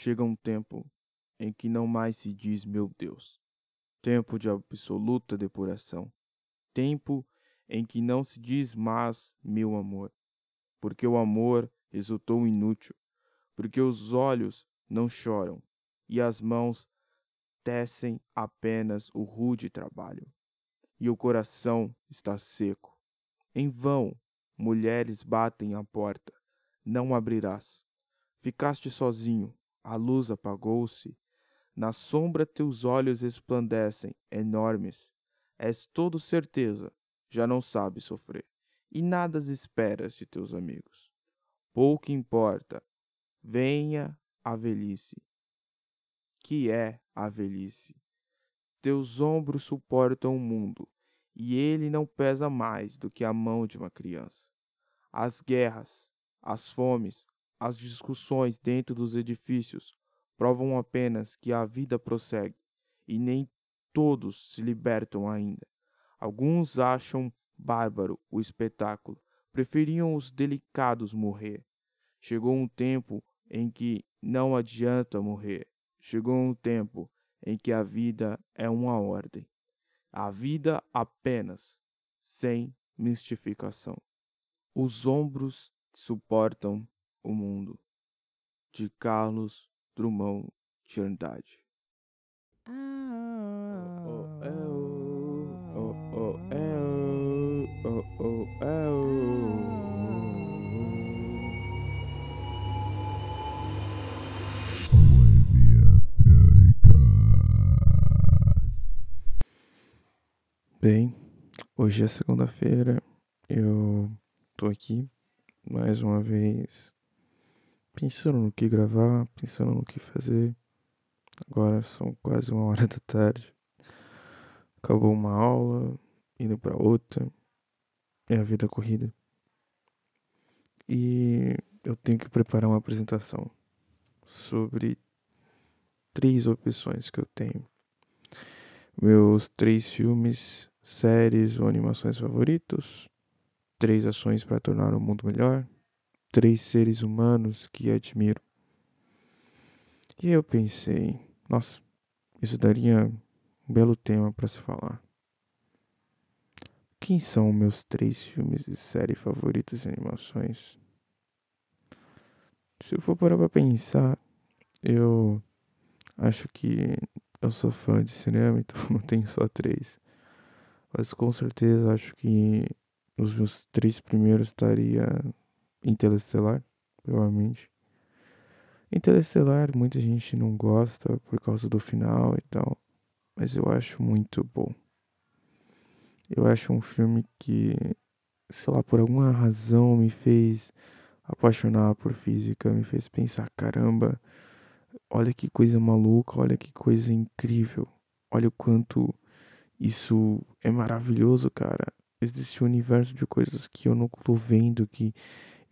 chega um tempo em que não mais se diz meu Deus, tempo de absoluta depuração, tempo em que não se diz mais meu amor, porque o amor resultou inútil, porque os olhos não choram e as mãos tecem apenas o rude trabalho, e o coração está seco. Em vão, mulheres batem à porta, não abrirás. Ficaste sozinho, a luz apagou-se, na sombra teus olhos resplandecem, enormes. És todo certeza, já não sabes sofrer, e nada esperas de teus amigos. Pouco importa, venha a velhice. Que é a velhice? Teus ombros suportam o mundo, e ele não pesa mais do que a mão de uma criança. As guerras, as fomes, as discussões dentro dos edifícios provam apenas que a vida prossegue e nem todos se libertam ainda. Alguns acham bárbaro o espetáculo, preferiam os delicados morrer. Chegou um tempo em que não adianta morrer. Chegou um tempo em que a vida é uma ordem. A vida apenas, sem mistificação. Os ombros suportam o mundo. De Carlos Drummond de Andrade. Bem, hoje é segunda-feira, eu tô aqui mais uma vez pensando no que gravar, pensando no que fazer. Agora são quase uma hora da tarde. Acabou uma aula, indo para outra. É a vida corrida. E eu tenho que preparar uma apresentação sobre três opções que eu tenho. Meus três filmes, séries ou animações favoritos, três ações para tornar o mundo melhor três seres humanos que admiro. E eu pensei, nossa, isso daria um belo tema para se falar. Quem são meus três filmes e séries favoritos de animações? Se eu for parar pra pensar, eu acho que eu sou fã de cinema, então não tenho só três. Mas com certeza acho que os meus três primeiros estaria Interestelar, provavelmente. Interestelar, muita gente não gosta por causa do final e tal, mas eu acho muito bom. Eu acho um filme que, sei lá, por alguma razão me fez apaixonar por física, me fez pensar, caramba, olha que coisa maluca, olha que coisa incrível. Olha o quanto isso é maravilhoso, cara. Existe um universo de coisas que eu não tô vendo que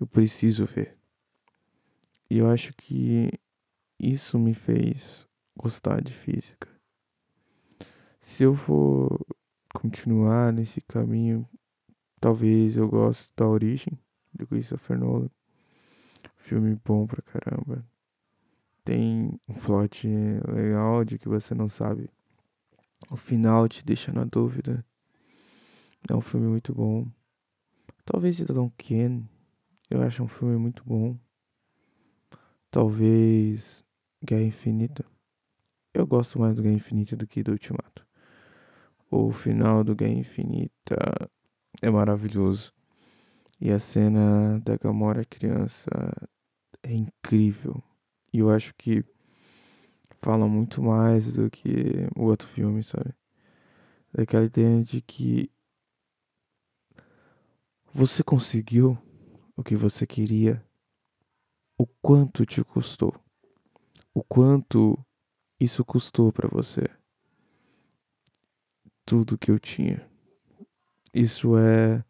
eu preciso ver. E eu acho que isso me fez gostar de física. Se eu for continuar nesse caminho, talvez eu goste da Origem de Christopher Nolan. Filme bom pra caramba. Tem um plot legal de que você não sabe. O final te deixa na dúvida. É um filme muito bom. Talvez Cidadão Kane eu acho um filme muito bom. Talvez Guerra Infinita. Eu gosto mais do Guerra Infinita do que do Ultimato. O final do Guerra Infinita é maravilhoso. E a cena da Gamora criança é incrível. E eu acho que fala muito mais do que o outro filme, sabe? Daquela ideia de que você conseguiu o que você queria, o quanto te custou, o quanto isso custou para você. Tudo que eu tinha. Isso é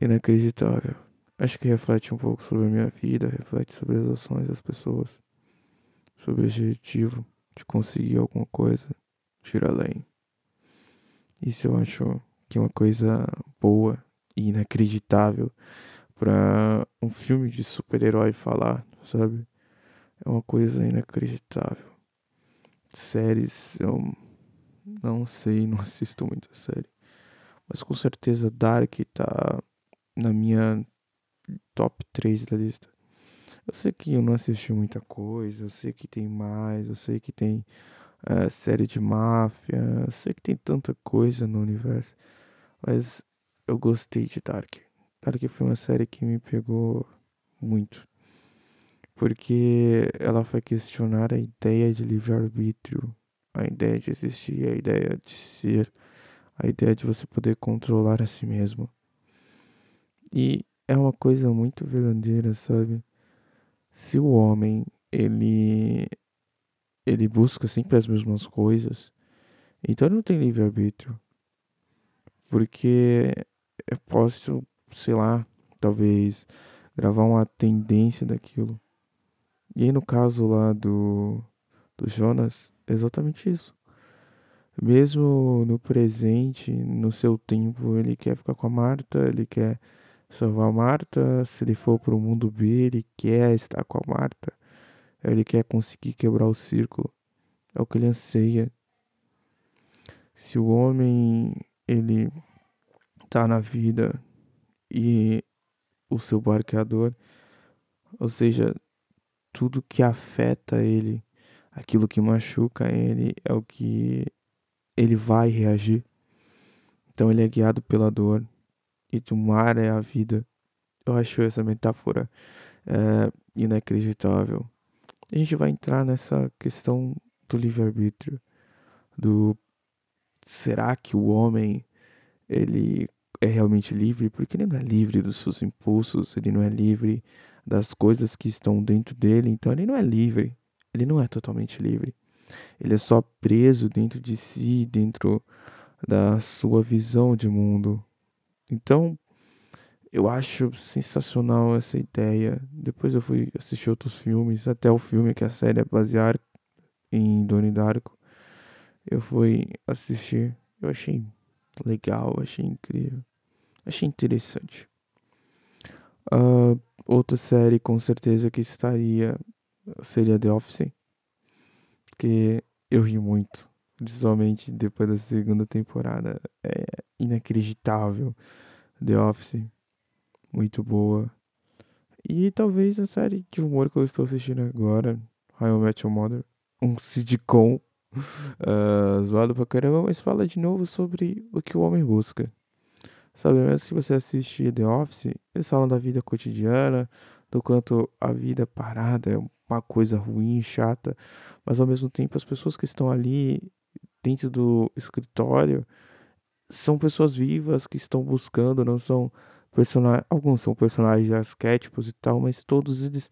inacreditável. Acho que reflete um pouco sobre a minha vida, reflete sobre as ações das pessoas, sobre o objetivo de conseguir alguma coisa, ir além. Isso eu acho que é uma coisa boa e inacreditável para um filme de super-herói falar, sabe? é uma coisa inacreditável. Séries, eu não sei, não assisto muita série. Mas com certeza Dark tá na minha top 3 da lista. Eu sei que eu não assisti muita coisa, eu sei que tem mais, eu sei que tem uh, série de máfia, eu sei que tem tanta coisa no universo, mas eu gostei de Dark. Dark foi uma série que me pegou muito, porque ela foi questionar a ideia de livre-arbítrio, a ideia de existir, a ideia de ser, a ideia de você poder controlar a si mesmo. E é uma coisa muito verdadeira, sabe? se o homem ele ele busca sempre as mesmas coisas, então ele não tem livre arbítrio. Porque eu posso, sei lá, talvez gravar uma tendência daquilo. E aí no caso lá do do Jonas, exatamente isso. Mesmo no presente, no seu tempo, ele quer ficar com a Marta, ele quer salvar a Marta. Se ele for para o mundo B, ele quer estar com a Marta. Ele quer conseguir quebrar o círculo. É o que ele anseia. Se o homem ele tá na vida e o seu barqueador, ou seja, tudo que afeta ele, aquilo que machuca ele, é o que ele vai reagir. Então ele é guiado pela dor e o mar é a vida. Eu acho essa metáfora é, inacreditável. A gente vai entrar nessa questão do livre-arbítrio, do será que o homem ele é realmente livre? Porque ele não é livre dos seus impulsos, ele não é livre das coisas que estão dentro dele, então ele não é livre. Ele não é totalmente livre. Ele é só preso dentro de si, dentro da sua visão de mundo. Então, eu acho sensacional essa ideia. Depois eu fui assistir outros filmes, até o filme que a série é baseada em Donnie Darko. Eu fui assistir, eu achei legal, achei incrível, achei interessante. Uh, outra série com certeza que estaria seria The Office, que eu ri muito, principalmente depois da segunda temporada. É inacreditável. The Office, muito boa. E talvez a série de humor que eu estou assistindo agora, How I Met Your Mother, um sitcom uh, zoado pra caramba, mas fala de novo sobre o que o homem busca. Sabe, mesmo se você assiste The Office, eles falam da vida cotidiana, do quanto a vida parada é uma coisa ruim, chata, mas ao mesmo tempo as pessoas que estão ali dentro do escritório são pessoas vivas que estão buscando, não são personagens, alguns são personagens arquétipos e tal, mas todos eles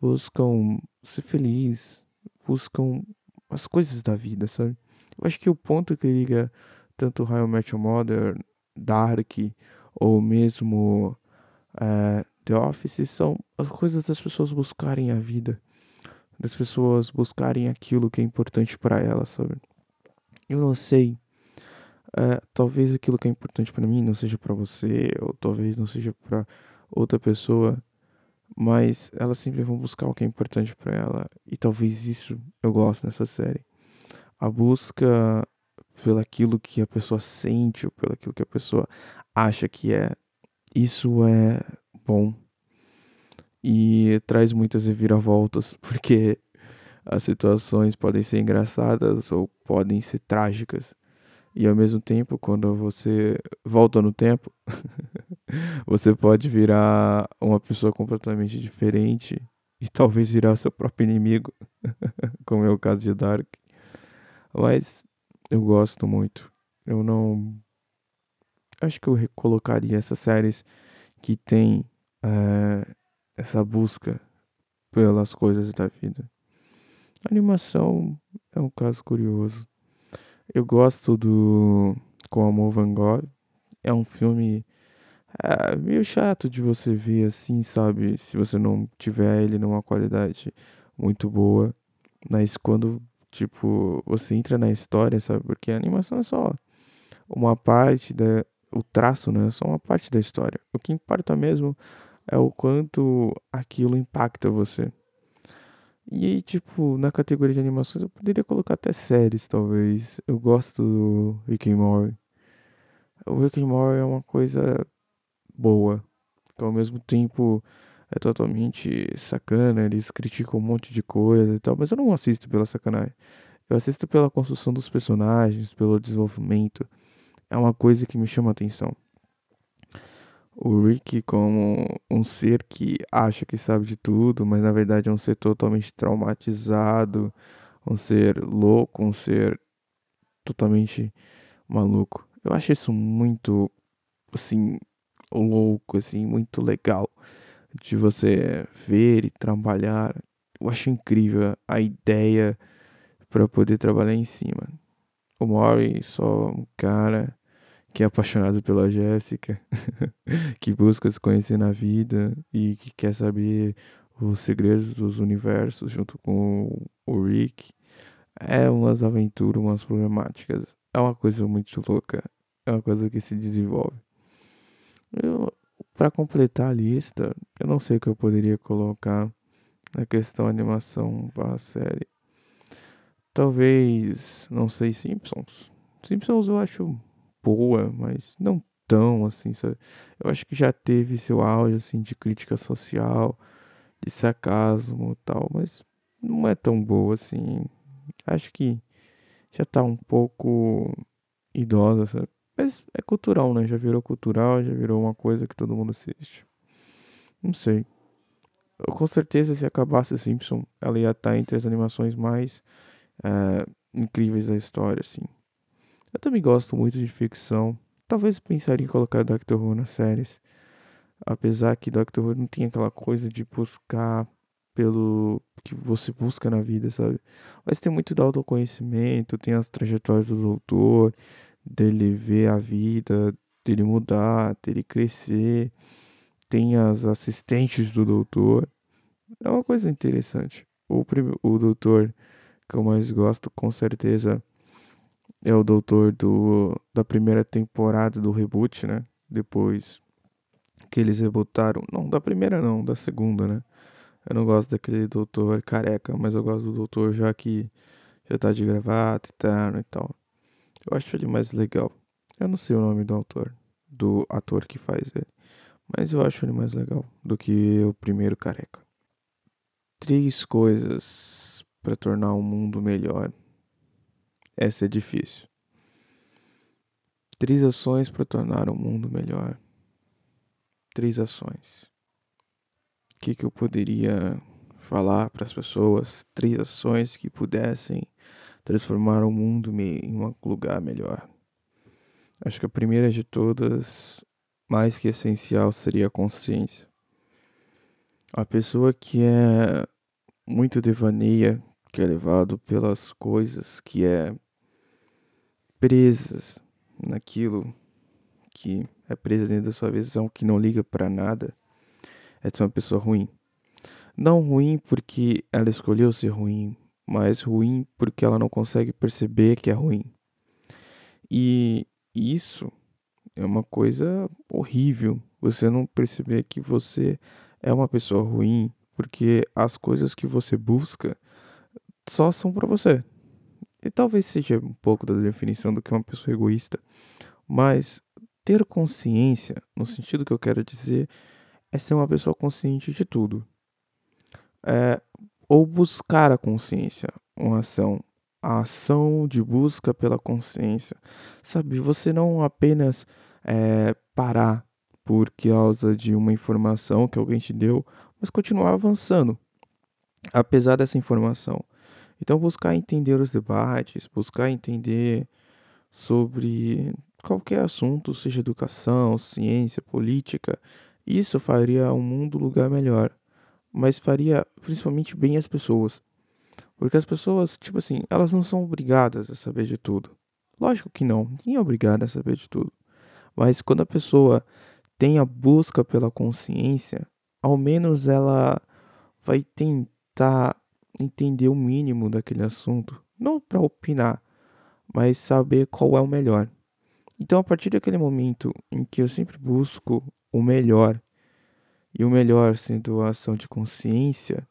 buscam ser feliz, buscam as coisas da vida, sabe? Eu acho que o ponto que liga tanto How I Met Your Dark ou mesmo uh, The Office são as coisas das pessoas buscarem a vida, das pessoas buscarem aquilo que é importante para elas, sabe? Eu não sei Uh, talvez aquilo que é importante para mim não seja para você, ou talvez não seja para outra pessoa, mas elas sempre vão buscar o que é importante para ela, e talvez isso eu gosto nessa série. A busca pelo aquilo que a pessoa sente, ou pelo aquilo que a pessoa acha que é, isso é bom. E traz muitas reviravoltas, porque as situações podem ser engraçadas ou podem ser trágicas. E ao mesmo tempo, quando você volta no tempo, você pode virar uma pessoa completamente diferente e talvez virar seu próprio inimigo, como é o caso de Dark. Mas eu gosto muito. Eu não. Acho que eu recolocaria essas séries que tem é, essa busca pelas coisas da vida. A animação é um caso curioso. Eu gosto do Com Amor Van Gogh. É um filme é, meio chato de você ver assim, sabe? Se você não tiver ele numa qualidade muito boa. Mas quando, tipo, você entra na história, sabe? Porque a animação é só uma parte da. O traço, né? É só uma parte da história. O que importa mesmo é o quanto aquilo impacta você. E aí, tipo, na categoria de animações eu poderia colocar até séries, talvez. Eu gosto do Rick and Morty. O Rick and Morty é uma coisa boa, que ao mesmo tempo é totalmente sacana, eles criticam um monte de coisa e tal, mas eu não assisto pela sacanagem. Eu assisto pela construção dos personagens, pelo desenvolvimento. É uma coisa que me chama a atenção. O Rick como um ser que acha que sabe de tudo, mas na verdade é um ser totalmente traumatizado, um ser louco, um ser totalmente maluco. Eu acho isso muito assim louco, assim, muito legal de você ver e trabalhar. Eu acho incrível a ideia para poder trabalhar em cima. O Mori só um cara que é apaixonado pela Jéssica, que busca se conhecer na vida e que quer saber os segredos dos universos junto com o Rick. É umas aventuras, umas problemáticas. É uma coisa muito louca. É uma coisa que se desenvolve. Para completar a lista, eu não sei o que eu poderia colocar na questão animação barra série. Talvez, não sei, Simpsons. Simpsons eu acho boa, mas não tão assim, sabe? Eu acho que já teve seu auge assim de crítica social, de sarcasmo e tal, mas não é tão boa assim. Acho que já tá um pouco idosa, sabe? Mas é cultural, né? Já virou cultural, já virou uma coisa que todo mundo assiste. Não sei. Eu, com certeza, se acabasse Simpson, ela ia estar entre as animações mais é, incríveis da história, assim. Eu também gosto muito de ficção. Talvez pensaria em colocar Doctor Who nas séries. Apesar que Doctor Who não tem aquela coisa de buscar pelo que você busca na vida, sabe? Mas tem muito do autoconhecimento, tem as trajetórias do doutor, dele ver a vida, dele mudar, dele crescer. Tem as assistentes do doutor. É uma coisa interessante. O, o doutor que eu mais gosto, com certeza, é o doutor do, da primeira temporada do reboot, né? Depois que eles rebootaram. Não, da primeira não, da segunda, né? Eu não gosto daquele doutor careca, mas eu gosto do doutor já que já tá de gravata e tal e tal. Eu acho ele mais legal. Eu não sei o nome do autor, do ator que faz ele, mas eu acho ele mais legal do que o primeiro careca. Três coisas para tornar o mundo melhor. Essa é difícil. Três ações para tornar o mundo melhor. Três ações. O que, que eu poderia falar para as pessoas? Três ações que pudessem transformar o mundo em um lugar melhor. Acho que a primeira de todas, mais que essencial, seria a consciência. A pessoa que é muito devaneia, que é levado pelas coisas, que é presas naquilo que é presa dentro da sua visão, que não liga para nada, essa é uma pessoa ruim. Não ruim porque ela escolheu ser ruim, mas ruim porque ela não consegue perceber que é ruim. E isso é uma coisa horrível. Você não perceber que você é uma pessoa ruim porque as coisas que você busca só são para você. E talvez seja um pouco da definição do que é uma pessoa egoísta, mas ter consciência, no sentido que eu quero dizer, é ser uma pessoa consciente de tudo. É, ou buscar a consciência, uma ação, a ação de busca pela consciência, sabe? Você não apenas é, parar por causa de uma informação que alguém te deu, mas continuar avançando, apesar dessa informação. Então, buscar entender os debates, buscar entender sobre qualquer assunto, seja educação, ciência, política, isso faria o mundo um lugar melhor mas faria principalmente bem as pessoas. Porque as pessoas, tipo assim, elas não são obrigadas a saber de tudo. Lógico que não, ninguém é obrigado a saber de tudo. Mas quando a pessoa tem a busca pela consciência, ao menos ela vai tentar entender o mínimo daquele assunto. Não para opinar, mas saber qual é o melhor. Então, a partir daquele momento em que eu sempre busco o melhor e o melhor, sendo a ação de consciência,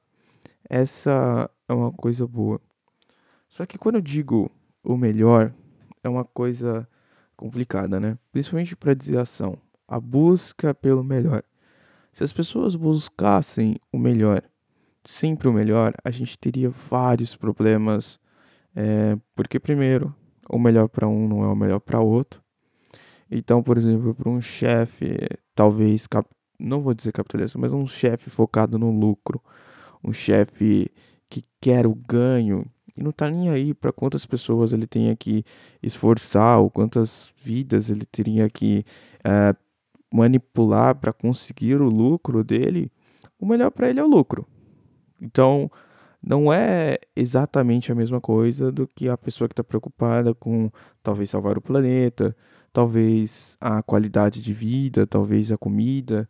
essa é uma coisa boa. Só que quando eu digo o melhor, é uma coisa complicada, né? Principalmente para dizer ação. A busca pelo melhor. Se as pessoas buscassem o melhor, sempre o melhor, a gente teria vários problemas. É, porque, primeiro, o melhor para um não é o melhor para outro. Então, por exemplo, para um chefe, talvez, não vou dizer capitalista, mas um chefe focado no lucro, um chefe que quer o ganho e não tá nem aí para quantas pessoas ele tenha que esforçar ou quantas vidas ele teria que é, manipular para conseguir o lucro dele, o melhor para ele é o lucro. Então, não é exatamente a mesma coisa do que a pessoa que está preocupada com talvez salvar o planeta, talvez a qualidade de vida, talvez a comida,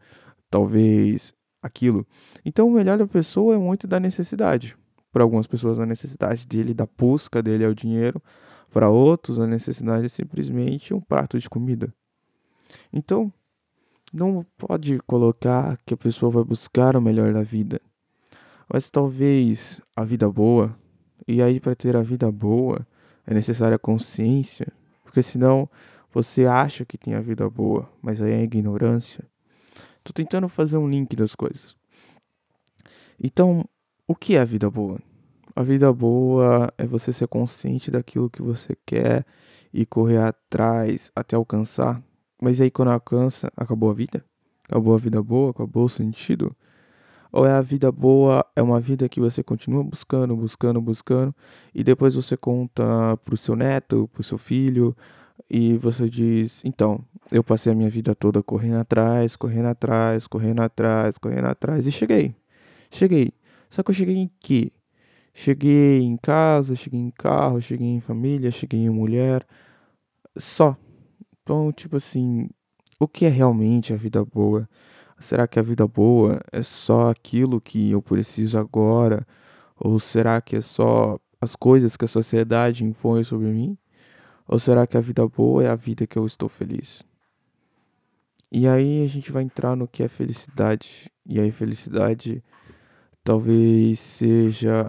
talvez aquilo. Então, o melhor da pessoa é muito da necessidade. Para algumas pessoas, a necessidade dele, da busca dele é o dinheiro. Para outros, a necessidade é simplesmente um prato de comida. Então, não pode colocar que a pessoa vai buscar o melhor da vida, mas talvez a vida boa. E aí, para ter a vida boa, é necessária consciência, porque senão você acha que tem a vida boa, mas aí é ignorância. Tô tentando fazer um link das coisas. Então, o que é a vida boa? A vida boa é você ser consciente daquilo que você quer e correr atrás até alcançar. Mas aí quando alcança, acabou a vida? Acabou a vida boa? Acabou o sentido? Ou é a vida boa, é uma vida que você continua buscando, buscando, buscando, e depois você conta pro seu neto, pro seu filho, e você diz: então, eu passei a minha vida toda correndo atrás, correndo atrás, correndo atrás, correndo atrás, e cheguei. Cheguei. Só que eu cheguei em quê? Cheguei em casa, cheguei em carro, cheguei em família, cheguei em mulher. Só. Então, tipo assim, o que é realmente a vida boa? Será que a vida boa é só aquilo que eu preciso agora? Ou será que é só as coisas que a sociedade impõe sobre mim? Ou será que a vida boa é a vida que eu estou feliz? E aí a gente vai entrar no que é felicidade. E aí, felicidade talvez seja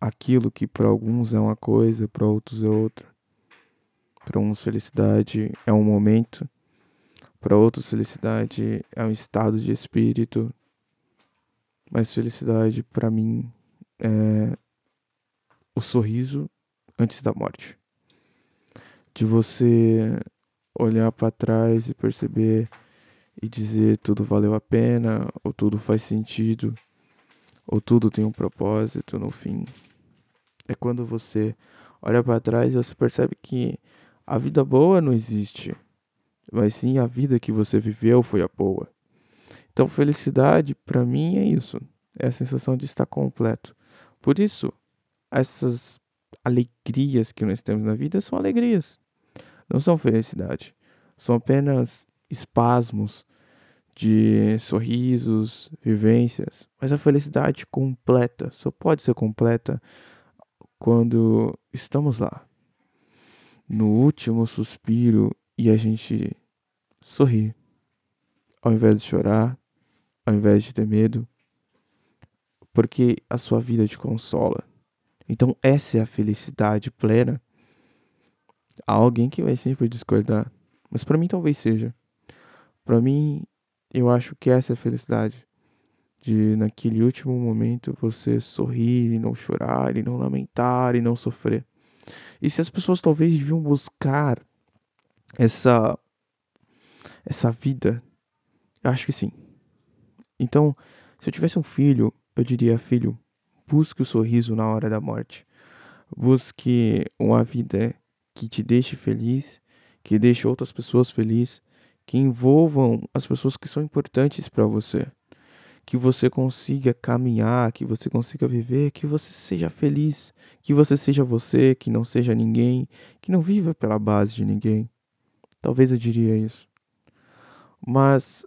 aquilo que para alguns é uma coisa, para outros é outra. Para uns, felicidade é um momento, para outros, felicidade é um estado de espírito. Mas felicidade, para mim, é o sorriso antes da morte. De você olhar para trás e perceber e dizer tudo valeu a pena, ou tudo faz sentido, ou tudo tem um propósito no fim. É quando você olha para trás e você percebe que a vida boa não existe mas sim a vida que você viveu foi a boa. Então, felicidade para mim é isso, é a sensação de estar completo. Por isso, essas alegrias que nós temos na vida são alegrias, não são felicidade, são apenas espasmos de sorrisos, vivências, mas a felicidade completa só pode ser completa quando estamos lá, no último suspiro e a gente sorrir. Ao invés de chorar, ao invés de ter medo, porque a sua vida te consola. Então, essa é a felicidade plena. Há alguém que vai sempre discordar, mas para mim talvez seja. Para mim, eu acho que essa é a felicidade. De naquele último momento você sorrir e não chorar, e não lamentar e não sofrer. E se as pessoas talvez deviam buscar essa essa vida? Eu acho que sim. Então, se eu tivesse um filho, eu diria: filho, busque o sorriso na hora da morte. Busque uma vida que te deixe feliz, que deixe outras pessoas felizes, que envolvam as pessoas que são importantes para você. Que você consiga caminhar, que você consiga viver, que você seja feliz, que você seja você, que não seja ninguém, que não viva pela base de ninguém. Talvez eu diria isso. Mas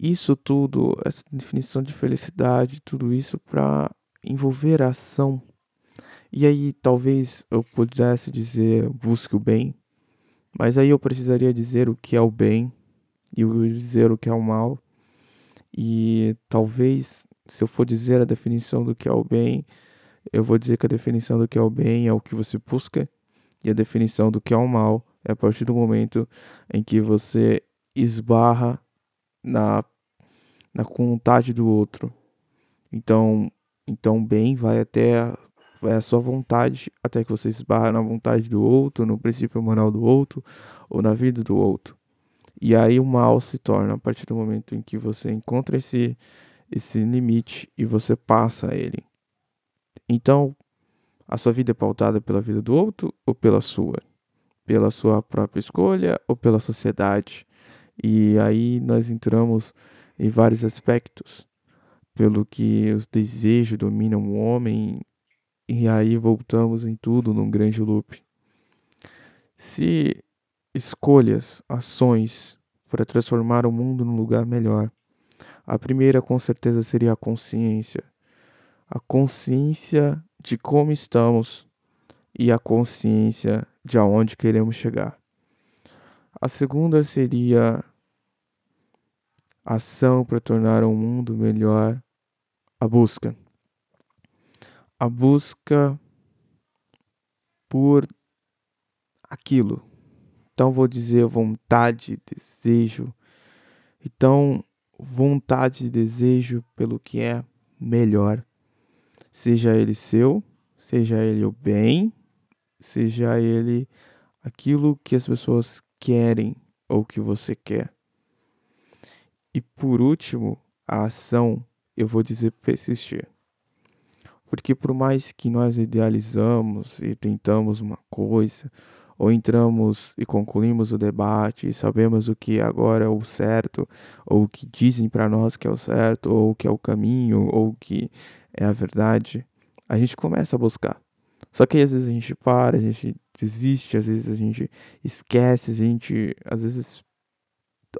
isso tudo, essa definição de felicidade, tudo isso para envolver a ação. E aí talvez eu pudesse dizer busque o bem, mas aí eu precisaria dizer o que é o bem e dizer o que é o mal. E talvez se eu for dizer a definição do que é o bem, eu vou dizer que a definição do que é o bem é o que você busca, e a definição do que é o mal é a partir do momento em que você esbarra na, na vontade do outro. Então, então bem vai até vai a sua vontade até que você esbarra na vontade do outro, no princípio moral do outro ou na vida do outro. E aí o mal se torna a partir do momento em que você encontra esse esse limite e você passa ele. Então, a sua vida é pautada pela vida do outro ou pela sua? Pela sua própria escolha ou pela sociedade? E aí nós entramos em vários aspectos, pelo que os desejos dominam o homem, e aí voltamos em tudo num grande loop. Se escolhas, ações para transformar o mundo num lugar melhor, a primeira com certeza seria a consciência. A consciência de como estamos e a consciência de aonde queremos chegar. A segunda seria ação para tornar o mundo melhor, a busca. A busca por aquilo. Então vou dizer vontade, desejo. Então, vontade e desejo pelo que é melhor seja ele seu, seja ele o bem, seja ele aquilo que as pessoas querem ou que você quer. E por último, a ação, eu vou dizer persistir. Porque por mais que nós idealizamos e tentamos uma coisa, ou entramos e concluímos o debate e sabemos o que agora é o certo, ou o que dizem para nós que é o certo, ou o que é o caminho, ou o que é a verdade, a gente começa a buscar. Só que às vezes a gente para, a gente desiste, às vezes a gente esquece, a gente às vezes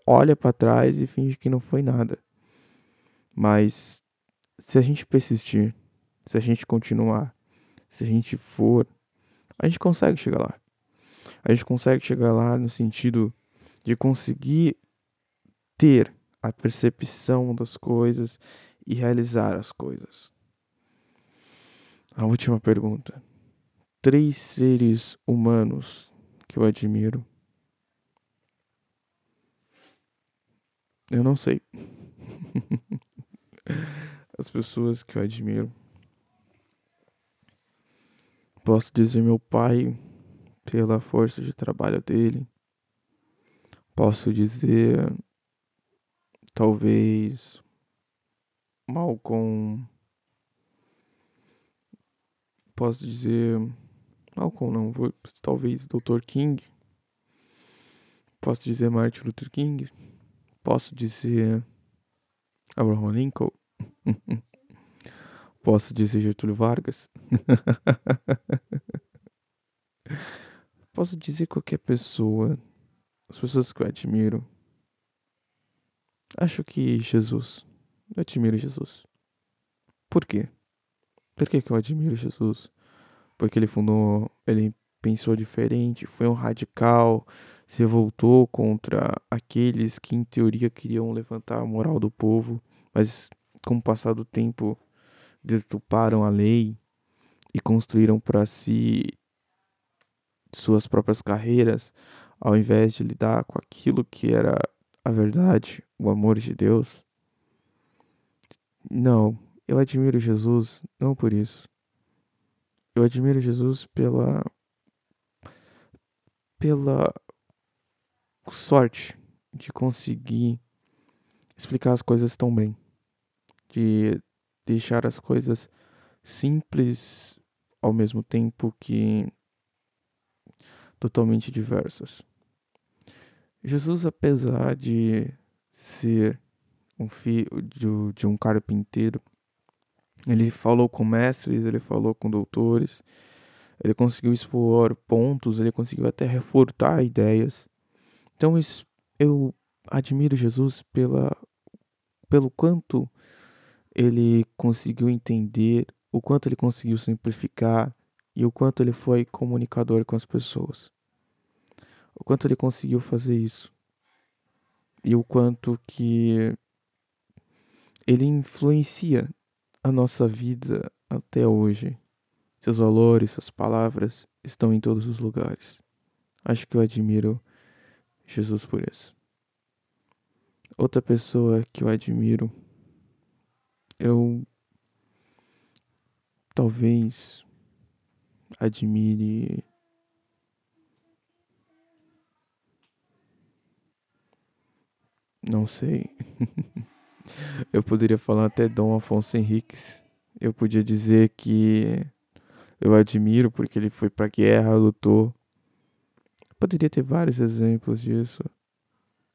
olha para trás e finge que não foi nada. Mas se a gente persistir, se a gente continuar, se a gente for, a gente consegue chegar lá. A gente consegue chegar lá no sentido de conseguir ter a percepção das coisas e realizar as coisas. A última pergunta. Três seres humanos que eu admiro. Eu não sei. As pessoas que eu admiro. Posso dizer meu pai pela força de trabalho dele. Posso dizer talvez Malcolm posso dizer Malcolm não, vou, talvez Dr. King. Posso dizer Martin Luther King. Posso dizer Abraham Lincoln. posso dizer Getúlio Vargas. posso dizer qualquer pessoa. As pessoas que eu admiro. Acho que Jesus. Eu admiro Jesus. Por quê? Por que, que eu admiro Jesus? Porque ele fundou, ele pensou diferente, foi um radical, se revoltou contra aqueles que em teoria queriam levantar a moral do povo, mas com o passar do tempo deturparam a lei e construíram para si suas próprias carreiras, ao invés de lidar com aquilo que era a verdade, o amor de Deus. Não, eu admiro Jesus não por isso. Eu admiro Jesus pela pela sorte de conseguir explicar as coisas tão bem, de deixar as coisas simples ao mesmo tempo que totalmente diversas. Jesus, apesar de ser um filho de, de um carpinteiro, ele falou com mestres, ele falou com doutores, ele conseguiu expor pontos, ele conseguiu até refutar ideias. Então eu admiro Jesus pela, pelo quanto ele conseguiu entender, o quanto ele conseguiu simplificar e o quanto ele foi comunicador com as pessoas. O quanto ele conseguiu fazer isso. E o quanto que ele influencia a nossa vida até hoje. Seus valores, suas palavras estão em todos os lugares. Acho que eu admiro Jesus por isso. Outra pessoa que eu admiro, eu talvez admire não sei. eu poderia falar até Dom Afonso Henriques. Eu podia dizer que eu admiro porque ele foi pra guerra, lutou. Poderia ter vários exemplos disso.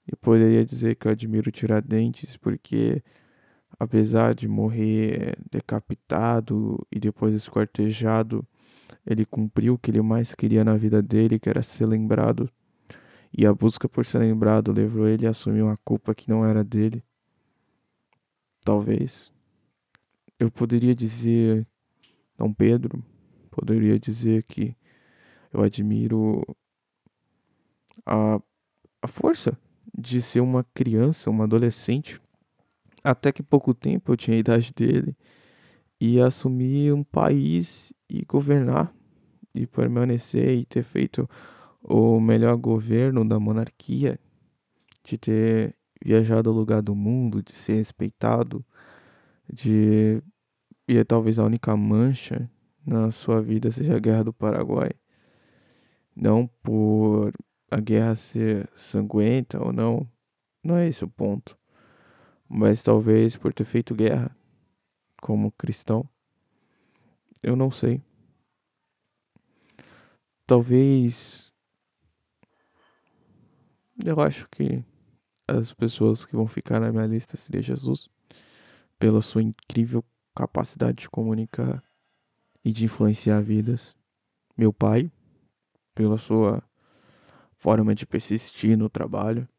Eu poderia dizer que eu admiro Tiradentes porque apesar de morrer decapitado e depois esquartejado, ele cumpriu o que ele mais queria na vida dele, que era ser lembrado. E a busca por ser lembrado levou ele a assumir uma culpa que não era dele. Talvez. Eu poderia dizer Dom Pedro, poderia dizer que eu admiro a, a força de ser uma criança, uma adolescente até que pouco tempo eu tinha a idade dele e assumir um país e governar e permanecer e ter feito o melhor governo da monarquia, de ter viajado ao lugar do mundo, de ser respeitado, de e é talvez a única mancha na sua vida seja a guerra do Paraguai. Não por a guerra ser sanguenta ou não, não é esse o ponto mas talvez por ter feito guerra como cristão. Eu não sei. Talvez. Eu acho que as pessoas que vão ficar na minha lista seria Jesus, pela sua incrível capacidade de comunicar e de influenciar vidas. Meu pai, pela sua forma de persistir no trabalho.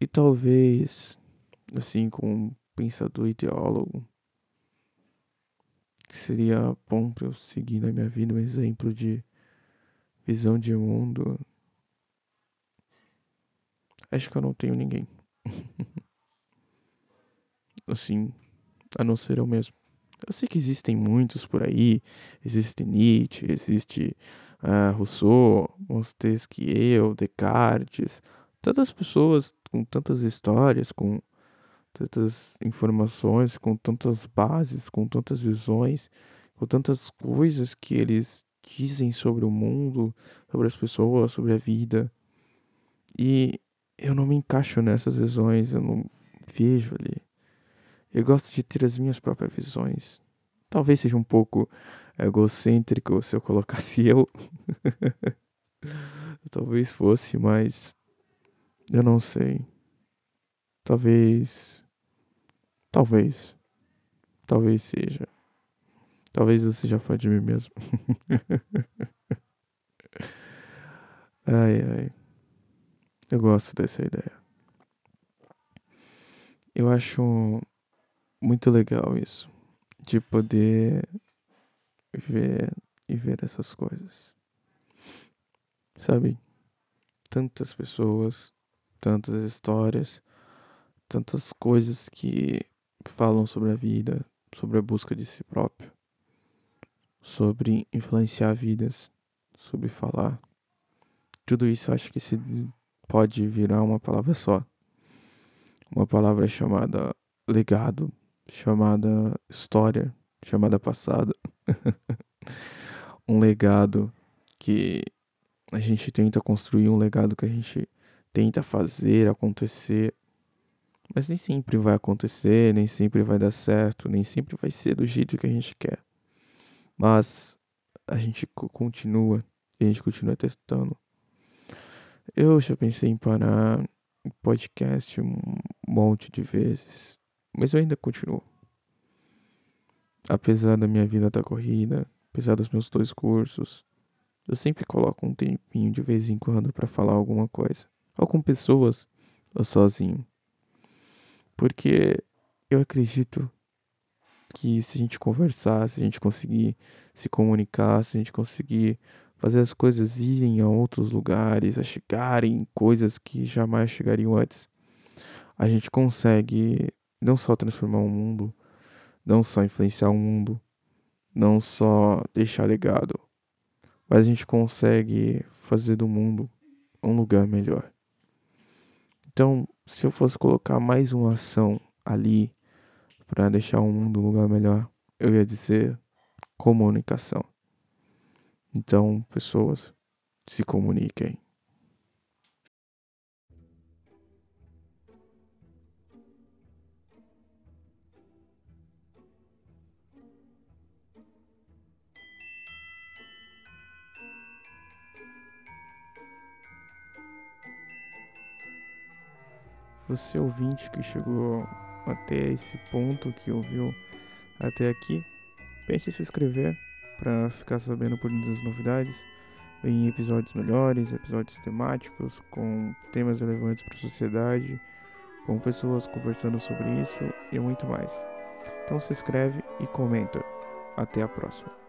E talvez, assim, com um pensador e teólogo, seria bom para eu seguir na minha vida um exemplo de visão de mundo. Acho que eu não tenho ninguém. assim, a não ser eu mesmo. Eu sei que existem muitos por aí. Existe Nietzsche, existe uh, Rousseau, Montesquieu, Descartes. Tantas pessoas com tantas histórias, com tantas informações, com tantas bases, com tantas visões, com tantas coisas que eles dizem sobre o mundo, sobre as pessoas, sobre a vida. E eu não me encaixo nessas visões, eu não vejo ali. Eu gosto de ter as minhas próprias visões. Talvez seja um pouco egocêntrico se eu colocasse eu. Talvez fosse, mas eu não sei. Talvez. Talvez. Talvez seja. Talvez eu seja fã de mim mesmo. ai, ai. Eu gosto dessa ideia. Eu acho muito legal isso. De poder ver e ver essas coisas. Sabe? Tantas pessoas tantas histórias, tantas coisas que falam sobre a vida, sobre a busca de si próprio, sobre influenciar vidas, sobre falar. Tudo isso acho que se pode virar uma palavra só. Uma palavra chamada legado, chamada história, chamada passado. um legado que a gente tenta construir um legado que a gente tenta fazer acontecer, mas nem sempre vai acontecer, nem sempre vai dar certo, nem sempre vai ser do jeito que a gente quer. Mas a gente continua, a gente continua testando. Eu já pensei em parar podcast um monte de vezes, mas eu ainda continuo. Apesar da minha vida estar corrida, apesar dos meus dois cursos, eu sempre coloco um tempinho de vez em quando para falar alguma coisa ou com pessoas, ou sozinho. Porque eu acredito que se a gente conversar, se a gente conseguir se comunicar, se a gente conseguir fazer as coisas irem a outros lugares, a chegarem em coisas que jamais chegariam antes, a gente consegue não só transformar o mundo, não só influenciar o mundo, não só deixar legado, mas a gente consegue fazer do mundo um lugar melhor. Então, se eu fosse colocar mais uma ação ali para deixar o mundo um lugar melhor, eu ia dizer comunicação. Então, pessoas, se comuniquem. Você ouvinte que chegou até esse ponto, que ouviu até aqui, pense em se inscrever para ficar sabendo por das novidades em episódios melhores, episódios temáticos com temas relevantes para a sociedade, com pessoas conversando sobre isso e muito mais. Então se inscreve e comenta. Até a próxima.